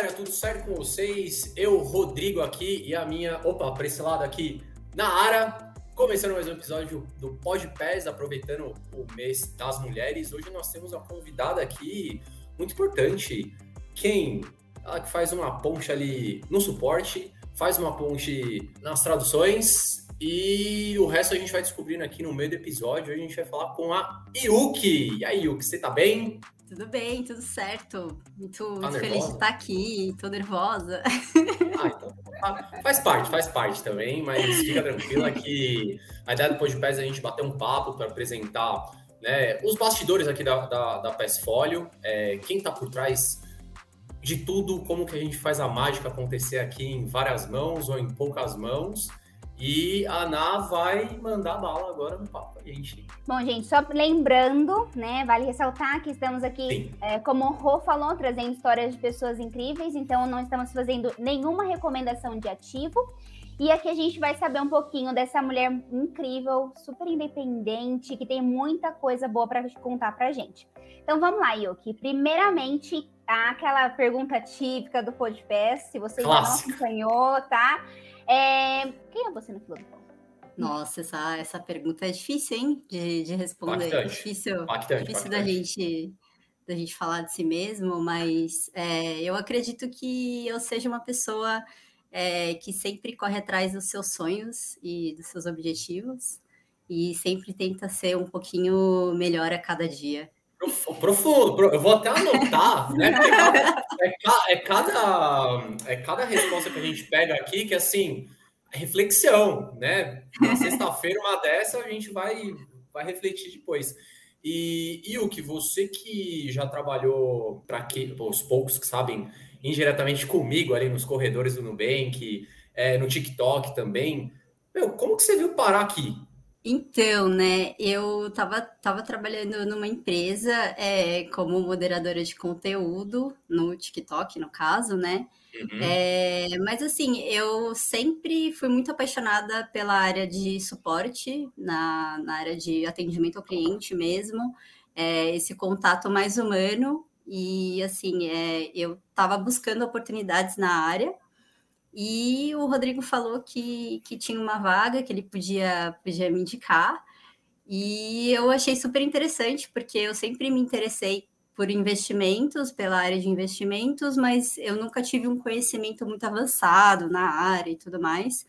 galera, tudo certo com vocês? Eu, Rodrigo aqui e a minha, opa, para esse lado aqui, na área, começando mais um episódio do Pod Pés, aproveitando o mês das mulheres. Hoje nós temos uma convidada aqui muito importante, quem ela que faz uma ponte ali no suporte, faz uma ponte nas traduções e o resto a gente vai descobrindo aqui no meio do episódio. Hoje a gente vai falar com a Yuki. E aí, Yuki, você tá bem? Tudo bem, tudo certo. Muito, tá muito feliz de estar aqui, tô nervosa. Ah, então, tá. faz parte, faz parte também, mas fica tranquila que a ideia do Podpés é a gente bater um papo para apresentar né, os bastidores aqui da, da, da Folio, é, quem está por trás de tudo, como que a gente faz a mágica acontecer aqui em várias mãos ou em poucas mãos. E a Ana vai mandar bala agora no papo a gente. Bom, gente, só lembrando, né? Vale ressaltar que estamos aqui, é, como o Rô falou, trazendo histórias de pessoas incríveis, então não estamos fazendo nenhuma recomendação de ativo. E aqui a gente vai saber um pouquinho dessa mulher incrível, super independente, que tem muita coisa boa para contar pra gente. Então vamos lá, Yuki. Primeiramente, aquela pergunta típica do podcast, se você Clássica. já não acompanhou, tá? É... Quem é você no fila do pão? Nossa, essa, essa pergunta é difícil, hein? De, de responder. É difícil, Bactante, difícil da gente da gente falar de si mesmo, mas é, eu acredito que eu seja uma pessoa é, que sempre corre atrás dos seus sonhos e dos seus objetivos e sempre tenta ser um pouquinho melhor a cada dia. Profundo, eu vou até anotar, né? É, é, cada, é cada resposta que a gente pega aqui que, assim, é reflexão, né? Na sexta-feira, uma dessa, a gente vai, vai refletir depois. E, e o que você que já trabalhou para que os poucos que sabem indiretamente comigo ali nos corredores do Nubank, é, no TikTok também, meu, como que você viu parar aqui? Então, né, eu tava, tava trabalhando numa empresa é, como moderadora de conteúdo no TikTok, no caso, né? Uhum. É, mas assim, eu sempre fui muito apaixonada pela área de suporte, na, na área de atendimento ao cliente mesmo, é, esse contato mais humano. E assim, é, eu estava buscando oportunidades na área e o Rodrigo falou que, que tinha uma vaga que ele podia, podia me indicar. E eu achei super interessante, porque eu sempre me interessei por investimentos, pela área de investimentos, mas eu nunca tive um conhecimento muito avançado na área e tudo mais.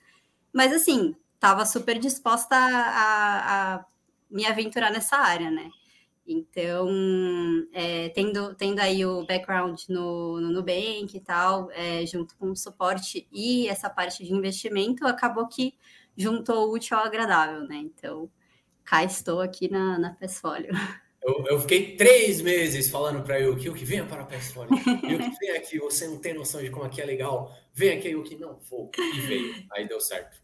Mas, assim, estava super disposta a, a, me aventurar nessa área, né? Então, é, tendo, tendo aí o background no, no Nubank e tal, é, junto com o suporte e essa parte de investimento, acabou que juntou o útil ao agradável, né? Então, cá estou aqui na, na Pesfolio. Eu, eu fiquei três meses falando para o que venha para a Pesfolio. Yuki, vem aqui, você não tem noção de como aqui é legal. Vem aqui, que não vou. E veio. Aí deu certo.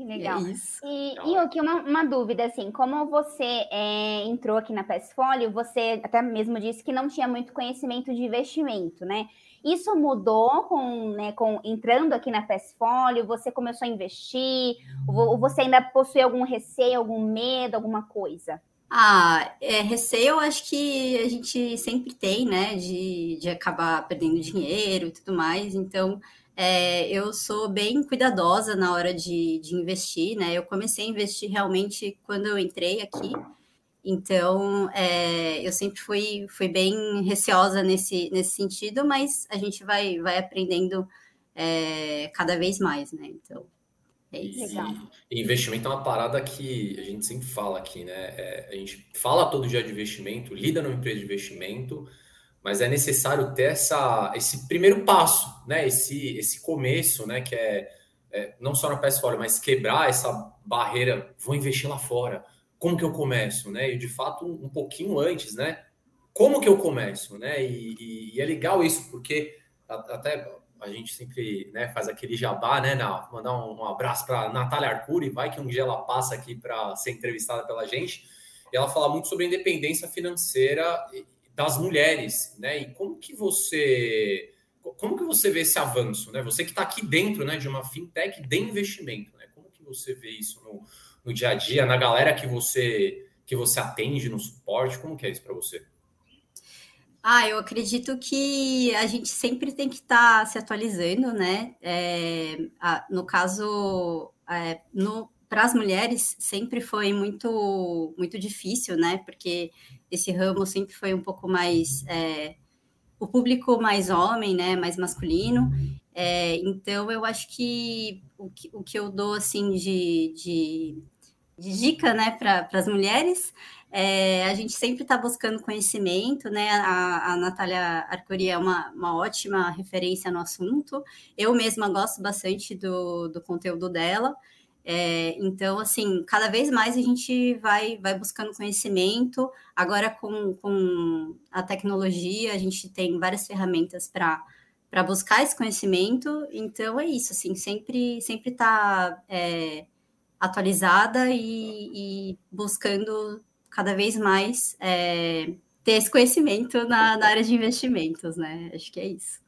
Que legal. É e, e aqui uma, uma, dúvida, assim, como você é, entrou aqui na Passfolio, você até mesmo disse que não tinha muito conhecimento de investimento, né? Isso mudou com, né, com entrando aqui na Passfolio? Você começou a investir? Ou você ainda possui algum receio, algum medo, alguma coisa? Ah, é, receio eu acho que a gente sempre tem, né? De, de acabar perdendo dinheiro e tudo mais. Então, é, eu sou bem cuidadosa na hora de, de investir, né? Eu comecei a investir realmente quando eu entrei aqui, então é, eu sempre fui, fui bem receosa nesse, nesse sentido, mas a gente vai, vai aprendendo é, cada vez mais, né? Então. É isso. E, investimento é uma parada que a gente sempre fala aqui, né? É, a gente fala todo dia de investimento, lida numa empresa de investimento, mas é necessário ter essa, esse primeiro passo, né? Esse, esse começo, né? Que é, é não só na PS fora, mas quebrar essa barreira. Vou investir lá fora. Como que eu começo, né? E de fato um, um pouquinho antes, né? Como que eu começo, né? E, e, e é legal isso porque até a gente sempre né, faz aquele jabá, né? Na, mandar um, um abraço para Natália Arcuri, vai que um dia ela passa aqui para ser entrevistada pela gente. E ela fala muito sobre independência financeira das mulheres, né? E como que você como que você vê esse avanço, né? Você que está aqui dentro, né, de uma fintech de investimento, né? Como que você vê isso no, no dia a dia, na galera que você que você atende no suporte? Como que é isso para você? Ah, eu acredito que a gente sempre tem que estar tá se atualizando, né? É, a, no caso, é, para as mulheres sempre foi muito muito difícil, né? Porque esse ramo sempre foi um pouco mais é, o público mais homem, né? Mais masculino. É, então eu acho que o, que o que eu dou assim de, de, de dica, né, para as mulheres é, a gente sempre está buscando conhecimento, né? A, a Natália Arcuri é uma, uma ótima referência no assunto. Eu mesma gosto bastante do, do conteúdo dela. É, então, assim, cada vez mais a gente vai, vai buscando conhecimento. Agora, com, com a tecnologia, a gente tem várias ferramentas para buscar esse conhecimento. Então, é isso, assim, sempre sempre está é, atualizada e, e buscando cada vez mais é, ter esse conhecimento na, na, área de investimentos, né? Acho que é isso.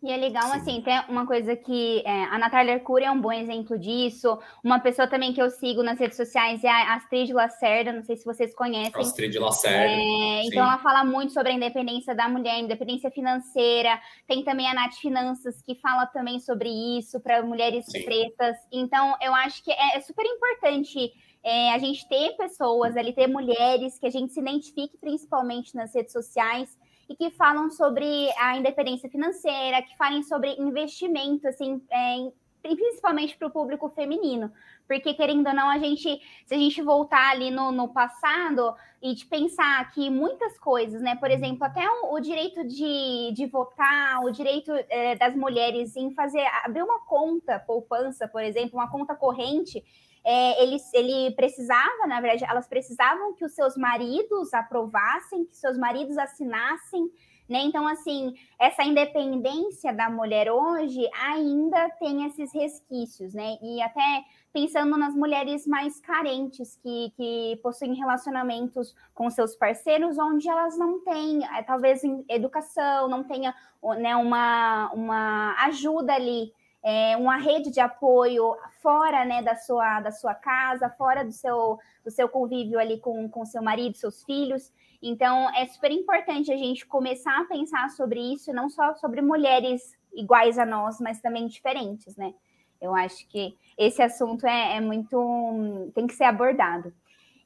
E é legal, Sim. assim, tem uma coisa que é, a Natália Arcuri é um bom exemplo disso. Uma pessoa também que eu sigo nas redes sociais é a Astrid Lacerda, não sei se vocês conhecem. Astrid Lacerda. É, então ela fala muito sobre a independência da mulher, independência financeira. Tem também a Nath Finanças, que fala também sobre isso para mulheres Sim. pretas. Então, eu acho que é, é super importante é, a gente ter pessoas ali, ter mulheres que a gente se identifique principalmente nas redes sociais e que falam sobre a independência financeira, que falem sobre investimento, assim, é, principalmente para o público feminino. Porque, querendo ou não, a gente, se a gente voltar ali no, no passado e de pensar que muitas coisas, né? Por exemplo, até o, o direito de, de votar, o direito é, das mulheres em fazer, abrir uma conta poupança, por exemplo, uma conta corrente, é, ele, ele precisava, na verdade, elas precisavam que os seus maridos aprovassem, que seus maridos assinassem, né? Então, assim, essa independência da mulher hoje ainda tem esses resquícios, né? E até pensando nas mulheres mais carentes que, que possuem relacionamentos com seus parceiros, onde elas não têm, é, talvez, educação, não tenha né, uma, uma ajuda ali é, uma rede de apoio fora né, da, sua, da sua casa, fora do seu, do seu convívio ali com, com seu marido, seus filhos. Então, é super importante a gente começar a pensar sobre isso, não só sobre mulheres iguais a nós, mas também diferentes, né? Eu acho que esse assunto é, é muito. tem que ser abordado.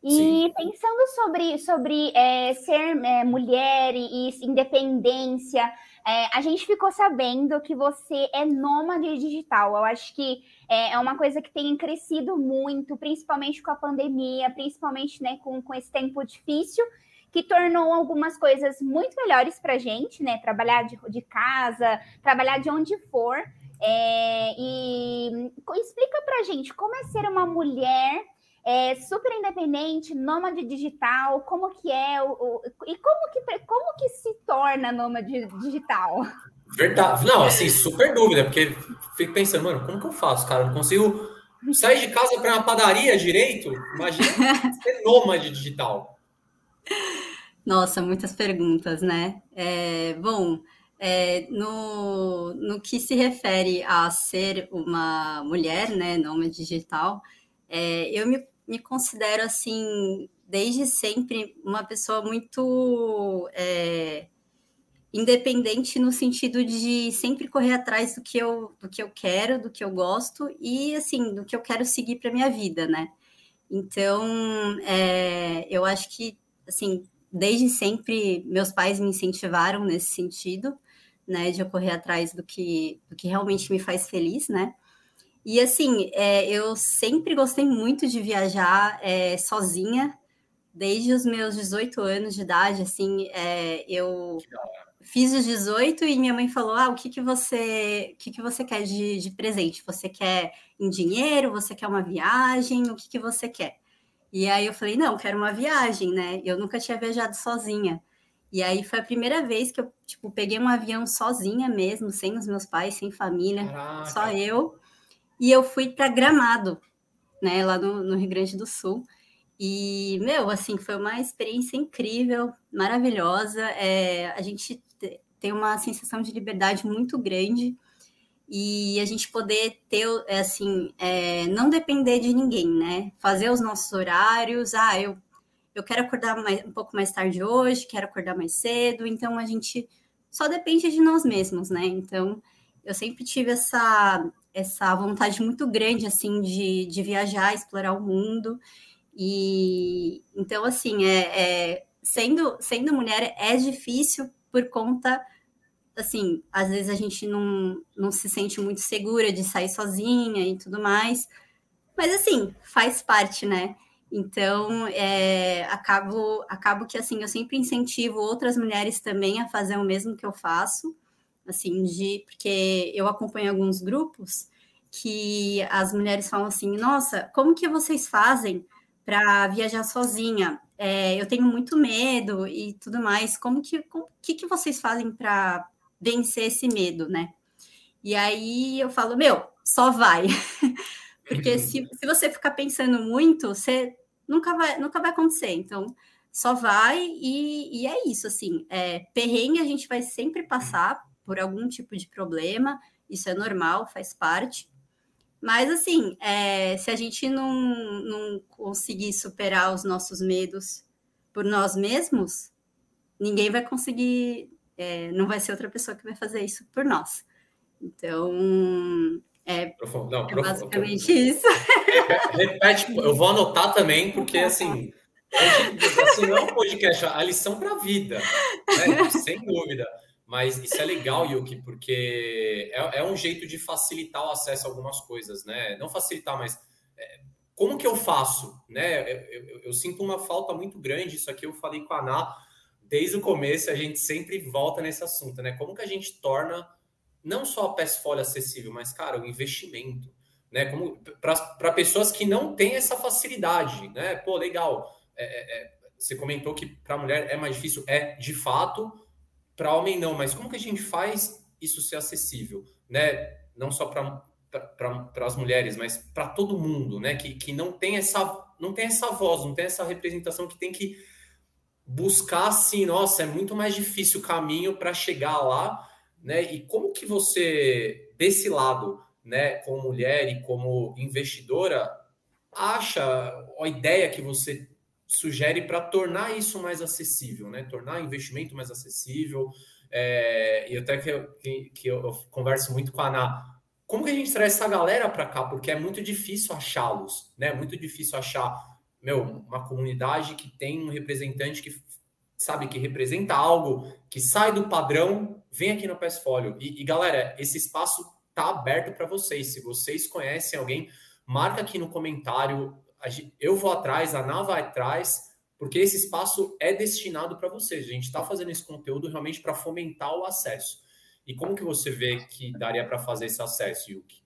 E Sim. pensando sobre, sobre é, ser é, mulher e, e independência, é, a gente ficou sabendo que você é nômade digital. Eu acho que é, é, uma coisa que tem crescido muito, principalmente com a pandemia, principalmente né, com, com esse tempo difícil, que tornou algumas coisas muito melhores para a gente, né? Trabalhar de, de casa, trabalhar de onde for. É, e explica para gente como é ser uma mulher é, super independente, nômade digital, como que é o, o, e como que, como que se torna nômade digital? Verdade. Não, assim, super dúvida, porque fico pensando, mano, como que eu faço, cara? não consigo sair de casa para uma padaria direito? Imagina ser nômade digital. Nossa, muitas perguntas, né? É, bom, é, no, no que se refere a ser uma mulher, né, nômade digital, é, eu me me considero, assim, desde sempre, uma pessoa muito é, independente no sentido de sempre correr atrás do que, eu, do que eu quero, do que eu gosto e, assim, do que eu quero seguir para minha vida, né? Então, é, eu acho que, assim, desde sempre, meus pais me incentivaram nesse sentido, né, de eu correr atrás do que, do que realmente me faz feliz, né? E assim, é, eu sempre gostei muito de viajar é, sozinha, desde os meus 18 anos de idade. Assim, é, eu fiz os 18 e minha mãe falou: Ah, o que, que você o que, que você quer de, de presente? Você quer em dinheiro? Você quer uma viagem? O que, que você quer? E aí eu falei: Não, quero uma viagem, né? Eu nunca tinha viajado sozinha. E aí foi a primeira vez que eu, tipo, peguei um avião sozinha mesmo, sem os meus pais, sem família, Caraca. só eu. E eu fui para Gramado, né, lá no, no Rio Grande do Sul. E, meu, assim, foi uma experiência incrível, maravilhosa. É, a gente tem uma sensação de liberdade muito grande e a gente poder ter, é, assim, é, não depender de ninguém, né? Fazer os nossos horários. Ah, eu, eu quero acordar mais, um pouco mais tarde hoje, quero acordar mais cedo, então a gente só depende de nós mesmos, né? Então, eu sempre tive essa, essa vontade muito grande, assim, de, de viajar, explorar o mundo, e então, assim, é, é sendo, sendo mulher é difícil por conta assim, às vezes a gente não, não se sente muito segura de sair sozinha e tudo mais. Mas assim, faz parte, né? Então, é, acabo, acabo que assim, eu sempre incentivo outras mulheres também a fazer o mesmo que eu faço, assim, de porque eu acompanho alguns grupos que as mulheres falam assim, nossa, como que vocês fazem para viajar sozinha? É, eu tenho muito medo e tudo mais. Como que, como, que, que vocês fazem para vencer esse medo, né? E aí eu falo, meu, só vai. Porque se, se você ficar pensando muito, você nunca vai, nunca vai acontecer. Então, só vai e, e é isso, assim. É, perrengue a gente vai sempre passar por algum tipo de problema, isso é normal, faz parte. Mas, assim, é, se a gente não, não conseguir superar os nossos medos por nós mesmos, ninguém vai conseguir, é, não vai ser outra pessoa que vai fazer isso por nós. Então, é, não, é basicamente isso. Repete, eu vou anotar também, porque assim, assim não é um podcast, a lição para a vida, né? sem dúvida. Mas isso é legal, Yuki, porque é, é, um jeito de facilitar o acesso a algumas coisas, né? Não facilitar, mas é, como que eu faço, né? Eu, eu, eu, sinto uma falta muito grande. Isso aqui eu falei com a Ana desde o começo, a gente sempre volta nesse assunto, né? Como que a gente torna não só a Passfolio acessível, mas, cara, o investimento, né? Como para pessoas que não têm essa facilidade, né? Pô, legal. É, é, é você comentou que para mulher é mais difícil, é de fato, para homem não, mas como que a gente faz isso ser acessível, né? Não só para para as mulheres, mas para todo mundo, né? Que, que não tem essa não tem essa voz, não tem essa representação que tem que buscar assim, nossa, é muito mais difícil o caminho para chegar lá né? E como que você, desse lado, né, como mulher e como investidora, acha a ideia que você sugere para tornar isso mais acessível, né? Tornar o investimento mais acessível. É, e até que, eu, que, que eu, converso muito com a Ana. Como que a gente traz essa galera para cá? Porque é muito difícil achá-los, né? É muito difícil achar, meu, uma comunidade que tem um representante que sabe, que representa algo que sai do padrão, vem aqui no Passfolio. E, e galera, esse espaço tá aberto para vocês. Se vocês conhecem alguém, marca aqui no comentário. Eu vou atrás, a Ana vai atrás, porque esse espaço é destinado para vocês. A gente está fazendo esse conteúdo realmente para fomentar o acesso. E como que você vê que daria para fazer esse acesso, Yuki?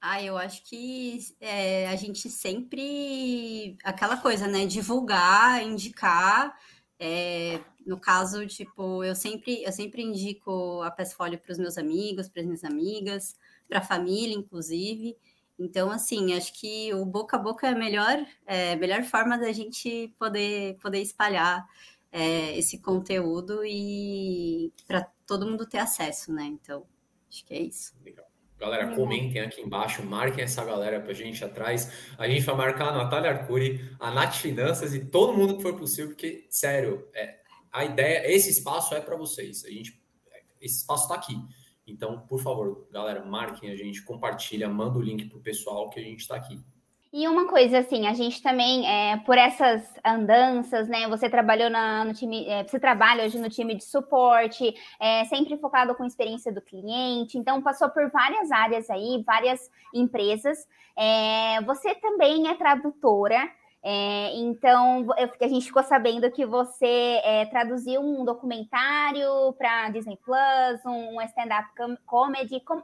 Ah, eu acho que é, a gente sempre aquela coisa, né? Divulgar, indicar é, no caso, tipo, eu sempre, eu sempre indico a Passfolio para os meus amigos, para as minhas amigas, para a família, inclusive. Então, assim, acho que o boca a boca é a melhor, é, melhor forma da gente poder, poder espalhar é, esse conteúdo e para todo mundo ter acesso, né? Então, acho que é isso. Legal. Galera, comentem aqui embaixo, marquem essa galera pra gente atrás. A gente vai marcar a Natália Arcuri, a Nath Finanças e todo mundo que for possível, porque, sério, é, a ideia, esse espaço é para vocês. A gente, esse espaço está aqui. Então, por favor, galera, marquem a gente, compartilha, manda o link pro pessoal que a gente está aqui. E uma coisa assim, a gente também, é, por essas andanças, né? Você trabalhou na, no time, é, você trabalha hoje no time de suporte, é, sempre focado com a experiência do cliente, então passou por várias áreas aí, várias empresas. É, você também é tradutora. É, então, eu, a gente ficou sabendo que você é, traduziu um documentário para Disney Plus, um, um stand-up comedy. Com,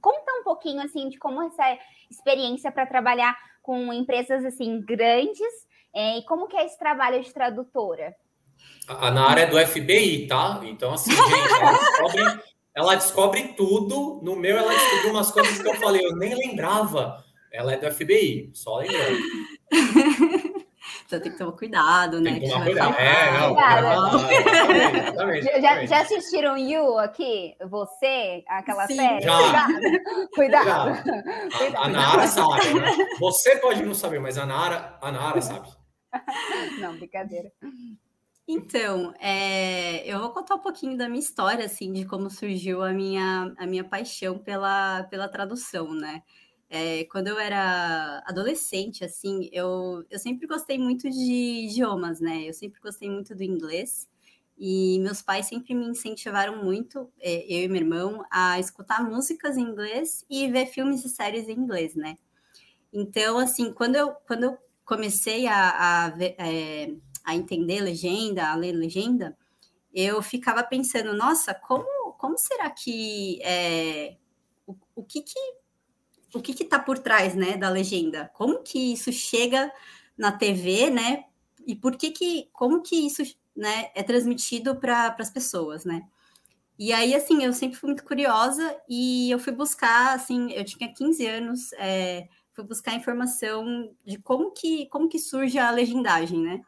conta um pouquinho assim de como essa experiência para trabalhar com empresas assim grandes. É, e como que é esse trabalho de tradutora? A, na área do FBI, tá? Então, assim, gente, ela descobre, ela descobre tudo. No meu, ela descobriu umas coisas que eu falei, eu nem lembrava. Ela é do FBI, só lembrando. Então tem que tomar cuidado, né? Tem que tomar cuidado. É, não, cuidado. já, já assistiram You aqui? Você? Aquela Sim. série? Já. Cuidado. Cuidado. A, a Nara sabe, né? Você pode não saber, mas a Nara, a Nara sabe. Não, brincadeira. Então, é, eu vou contar um pouquinho da minha história, assim, de como surgiu a minha, a minha paixão pela, pela tradução, né? É, quando eu era adolescente, assim, eu, eu sempre gostei muito de idiomas, né? Eu sempre gostei muito do inglês. E meus pais sempre me incentivaram muito, é, eu e meu irmão, a escutar músicas em inglês e ver filmes e séries em inglês, né? Então, assim, quando eu, quando eu comecei a, a, é, a entender legenda, a ler legenda, eu ficava pensando, nossa, como, como será que é, o, o que que o que está por trás, né, da legenda? Como que isso chega na TV, né? E por que que, como que isso, né, é transmitido para as pessoas, né? E aí, assim, eu sempre fui muito curiosa e eu fui buscar, assim, eu tinha 15 anos, é, fui buscar informação de como que, como que surge a legendagem, né?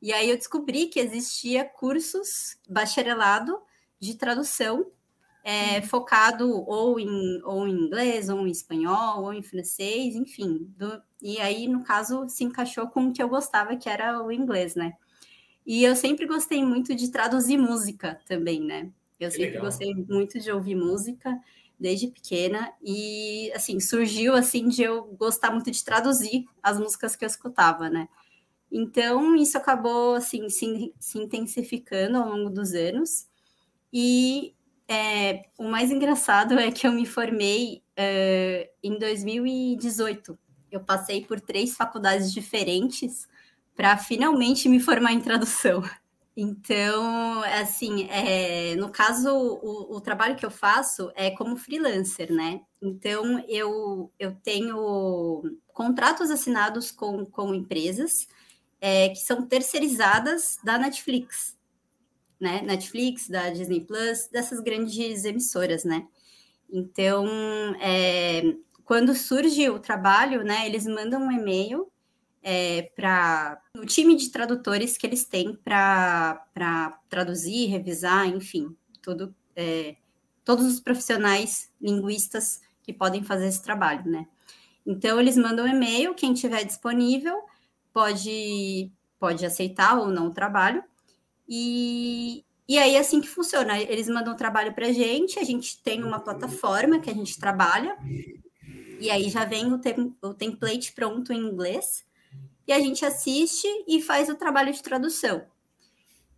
E aí eu descobri que existia cursos bacharelado de tradução é, uhum. focado ou em, ou em inglês, ou em espanhol, ou em francês, enfim. Do, e aí, no caso, se encaixou com o que eu gostava, que era o inglês, né? E eu sempre gostei muito de traduzir música também, né? Eu que sempre legal. gostei muito de ouvir música desde pequena e assim surgiu assim de eu gostar muito de traduzir as músicas que eu escutava, né? Então, isso acabou assim, se, se intensificando ao longo dos anos. E é, o mais engraçado é que eu me formei em 2018. Eu passei por três faculdades diferentes para finalmente me formar em tradução. Então, assim, é, no caso, o, o, trabalho que eu faço é como freelancer, né? Então, eu, eu tenho contratos assinados com, com empresas é, que são terceirizadas da Netflix, né? Netflix, da Disney Plus, dessas grandes emissoras, né? Então, é, quando surge o trabalho, né, eles mandam um e-mail é, para o time de tradutores que eles têm para traduzir, revisar, enfim, tudo, é, todos os profissionais linguistas que podem fazer esse trabalho, né? Então, eles mandam um e-mail, quem tiver disponível, pode, pode aceitar ou não o trabalho. E, e aí é assim que funciona. Eles mandam o trabalho para a gente, a gente tem uma plataforma que a gente trabalha, e aí já vem o, tem, o template pronto em inglês, e a gente assiste e faz o trabalho de tradução.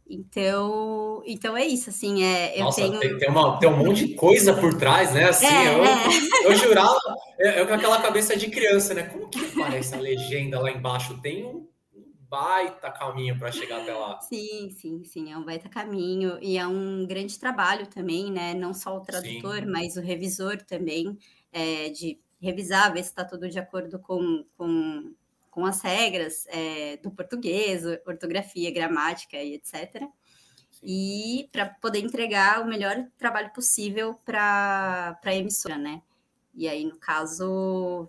Então, então é isso, assim, é, eu Nossa, tenho... Tem, tem, uma, tem um monte de coisa por trás, né? Assim, é, eu, é. eu jurava, eu, com aquela cabeça de criança, né? Como que aparece a legenda lá embaixo? Tem um baita caminho para chegar até lá. Sim, sim, sim, é um baita caminho e é um grande trabalho também, né? Não só o tradutor, sim. mas o revisor também, é, de revisar, ver se está tudo de acordo com, com, com as regras é, do português, ortografia, gramática e etc. Sim. E para poder entregar o melhor trabalho possível para a emissora, né? E aí, no caso,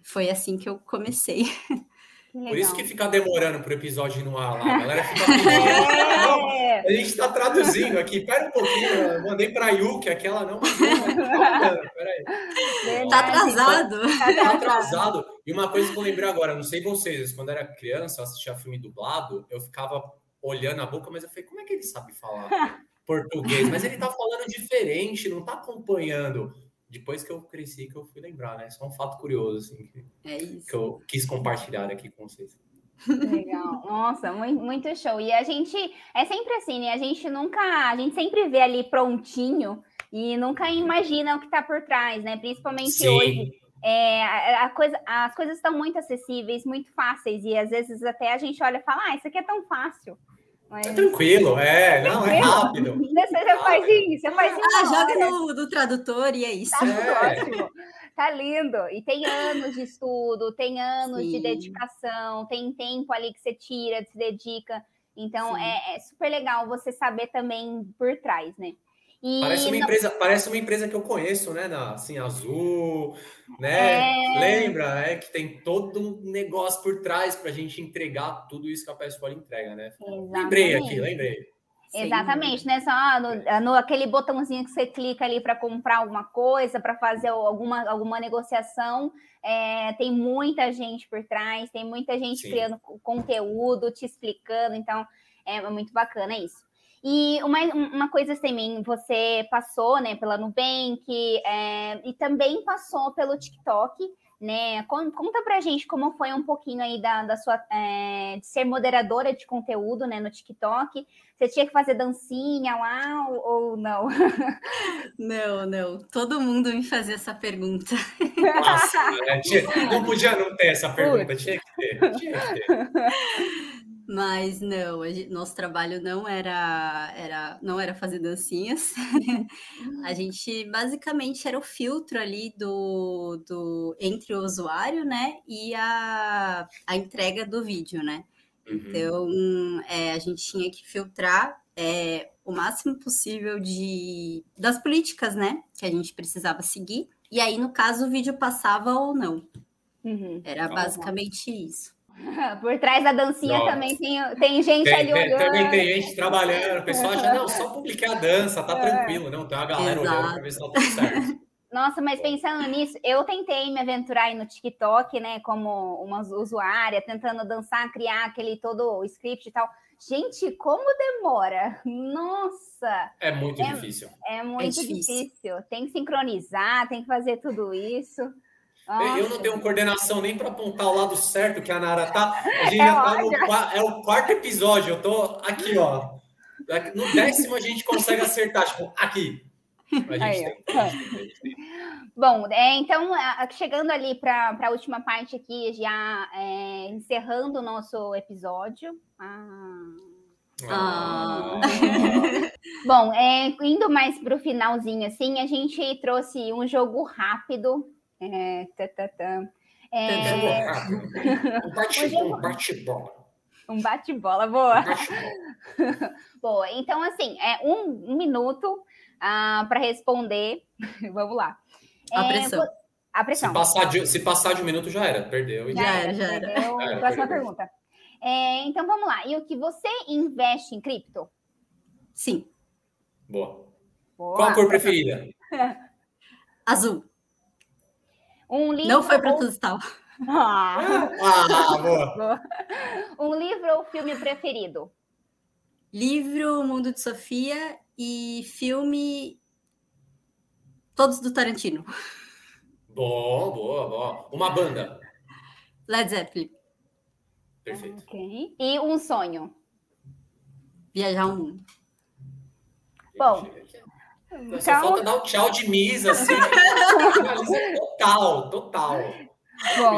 foi assim que eu comecei. Por isso que fica demorando para o episódio no ar lá. A galera fica pedindo. é. A gente está traduzindo aqui. Pera um pouquinho. Eu mandei para a Yuki, aquela não. Peraí. Tá atrasado. Tá atrasado. E uma coisa que eu lembrei agora, não sei vocês, quando eu era criança, eu assistia filme dublado, eu ficava olhando a boca, mas eu falei, como é que ele sabe falar português? Mas ele tá falando diferente, não tá acompanhando depois que eu cresci que eu fui lembrar, né? Só um fato curioso, assim, que, é que eu quis compartilhar aqui com vocês. Legal, nossa, muito, show. E a gente é sempre assim, né? A gente nunca, a gente sempre vê ali prontinho e nunca imagina o que está por trás, né? Principalmente Sim. hoje. É, a, coisa, as coisas estão muito acessíveis, muito fáceis, e às vezes até a gente olha e fala, ah, isso aqui é tão fácil. Mas... É tranquilo, é, não, é rápido. Você faz isso, você faz isso. Ah, joga no, no tradutor e é isso. Tá é. ótimo. Tá lindo. E tem anos de estudo, tem anos Sim. de dedicação, tem tempo ali que você tira, se dedica. Então é, é, super legal você saber também por trás, né? E parece uma não... empresa, parece uma empresa que eu conheço, né? Na, assim, azul, né? É... Lembra, é que tem todo um negócio por trás para a gente entregar tudo isso que a Pessoal entrega, né? Exatamente. Lembrei aqui, lembrei. Exatamente, né? Só no, é. no, aquele botãozinho que você clica ali para comprar alguma coisa, para fazer alguma, alguma negociação. É, tem muita gente por trás, tem muita gente Sim. criando conteúdo, te explicando, então é muito bacana isso. E uma, uma coisa também, você passou né, pela Nubank é, e também passou pelo TikTok né? Conta pra gente como foi um pouquinho aí da, da sua é, de ser moderadora de conteúdo, né, no TikTok. Você tinha que fazer dancinha lá ou, ou não? Não, não. Todo mundo me fazia essa pergunta. Nossa, né? não podia não ter essa pergunta, tinha que ter. Tinha que ter. Mas não, gente, nosso trabalho não era, era, não era fazer dancinhas. a gente basicamente era o filtro ali do, do entre o usuário, né, e a, a entrega do vídeo, né? Uhum. Então é, a gente tinha que filtrar é, o máximo possível de das políticas, né, que a gente precisava seguir. E aí, no caso, o vídeo passava ou não. Uhum. Era basicamente isso. Por trás da dancinha Nossa. também tem, tem gente tem, ali tem, olhando. Também tem gente trabalhando. O pessoal acha, não, só publicar a dança, tá é. tranquilo. Não, tem uma galera Exato. olhando para ver se tá tudo certo. Nossa, mas pensando nisso, eu tentei me aventurar aí no TikTok, né, como uma usuária, tentando dançar, criar aquele todo o script e tal. Gente, como demora? Nossa! É muito é, difícil. É muito é difícil. difícil. Tem que sincronizar, tem que fazer tudo isso. Nossa. Eu não tenho coordenação nem para apontar o lado certo que a Nara tá. A gente é já tá no é o quarto episódio. Eu tô aqui, ó. No décimo a gente consegue acertar, tipo, aqui. Tem, Bom, é, então, chegando ali para a última parte aqui, já é, encerrando o nosso episódio. Ah. Ah. Bom, é, indo mais para o finalzinho, assim, a gente trouxe um jogo rápido é, tá, tá, tá. É... Um bate-bola. Um bate-bola, boa. Um boa. Então, assim, é um, um minuto uh, ah, para responder. Vamos lá. A é, pressão. A pressão. Se passar, de, se passar de um minuto, já era. Perdeu. Já, já era, já era. Perdeu. era Próxima perdeu. pergunta. É, então, vamos lá. E o que você investe em cripto? Sim. Boa. Boa. Qual a cor preferida? Azul. Um livro Não foi proposital. Ah. ah, boa. Um livro ou filme preferido? Livro Mundo de Sofia e filme Todos do Tarantino. Boa, boa, boa. Uma banda. Led Zeppelin. Perfeito. Okay. E um sonho? Viajar o mundo. Bom, então... Só falta dar o um tchau de misa, assim. total, total. Bom,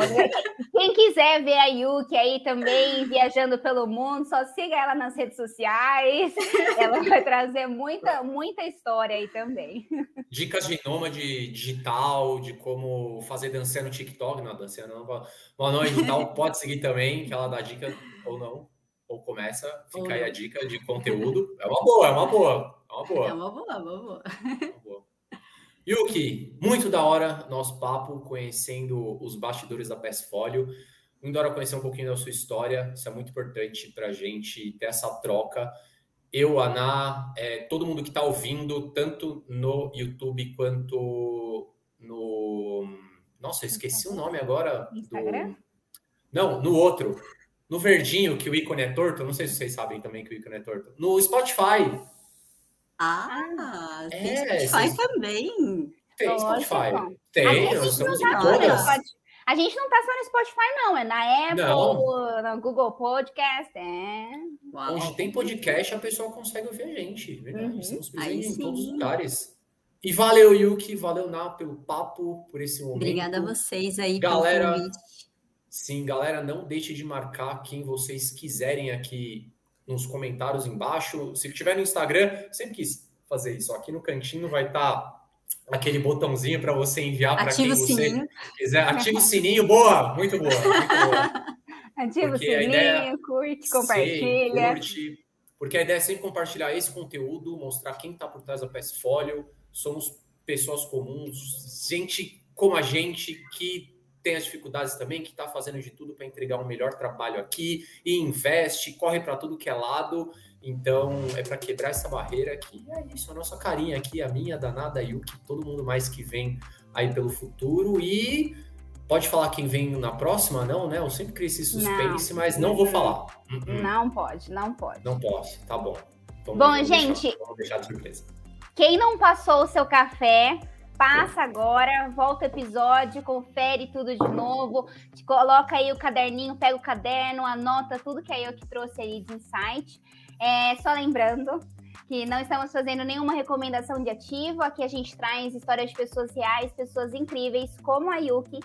quem quiser ver a Yuki aí também viajando pelo mundo, só siga ela nas redes sociais. Ela vai trazer muita, muita história aí também. Dicas de nômade digital, de como fazer dançar no TikTok. Não, dançando não. Boa noite digital, pode seguir também, que ela dá dica ou não. Ou começa, fica aí a dica de conteúdo. É uma boa, é uma boa. É uma boa. É uma boa, uma boa. É uma boa. Yuki, muito da hora nosso papo, conhecendo os bastidores da Folio. Muito da hora conhecer um pouquinho da sua história. Isso é muito importante para a gente ter essa troca. Eu, Ana, é, todo mundo que está ouvindo, tanto no YouTube quanto no. Nossa, eu esqueci o nome agora. Instagram? Do... Não, no outro. No verdinho, que o ícone é torto. Não sei se vocês sabem também que o ícone é torto. No Spotify. Ah, tem é, Spotify vocês... também. Tem Spotify. Tem, nós estamos em todas. A gente não tá só no Spotify, não. É na Apple, não. no Google Podcast. É. Uau. Onde tem podcast, a pessoa consegue ouvir a gente. Verdade? Uhum. Estamos presentes em todos os lugares. E valeu, Yuki. Valeu, Ná, pelo papo, por esse momento. Obrigada a vocês aí galera, pelo convite. Sim, galera, não deixe de marcar quem vocês quiserem aqui nos comentários embaixo. Se tiver no Instagram, sempre quis fazer isso. Aqui no cantinho vai estar tá aquele botãozinho para você enviar para quem você sininho. quiser. Ativa o sininho, boa, muito boa, muito boa. Ativa o sininho, ideia... curte, compartilha. curte, porque a ideia é sempre compartilhar esse conteúdo, mostrar quem está por trás da PS Folio. Somos pessoas comuns, gente como a gente que tem as dificuldades também, que está fazendo de tudo para entregar um melhor trabalho aqui e investe, corre para tudo que é lado. Então, é para quebrar essa barreira aqui. E é isso, a nossa carinha aqui, a minha, a danada, a Yuki, todo mundo mais que vem aí pelo futuro. E pode falar quem vem na próxima, não, né? Eu sempre criei esse suspense, não, mas não vou falar. Uhum. Não pode, não pode. Não posso, tá bom. Então, bom, gente, deixar, vamos deixar de surpresa. Quem não passou o seu café, passa agora, volta o episódio, confere tudo de novo, coloca aí o caderninho, pega o caderno, anota tudo que a eu que trouxe aí de insight. É, só lembrando que não estamos fazendo nenhuma recomendação de ativo. Aqui a gente traz histórias de pessoas reais, pessoas incríveis, como a Yuki.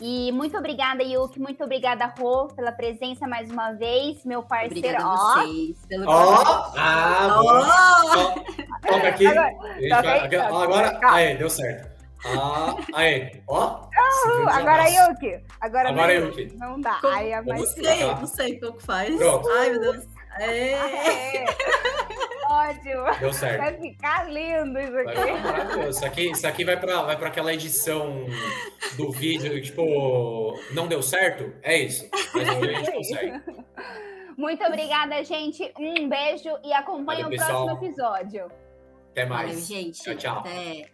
E muito obrigada, Yuki. Muito obrigada, Rô, pela presença mais uma vez. Meu parceiro. Obrigada a vocês. Pelo Ó! Ah, oh! Toca aqui. Agora, vai... agora aí, deu certo. Ah, aí, ó. Uh, agora Yuki. Agora, agora Yuki. Não dá. Como, aí é mais... Não sei, não sei como que faz. Pronto. Ai, meu Deus. É. Ótimo. Deu certo. Vai ficar lindo isso aqui. Isso aqui, isso aqui vai para vai aquela edição do vídeo, tipo, não deu certo? É isso. Mas a gente consegue. Muito obrigada, gente. Um beijo e acompanhe Valeu, o próximo episódio. Até mais. Valeu, gente. Tchau, tchau. Até.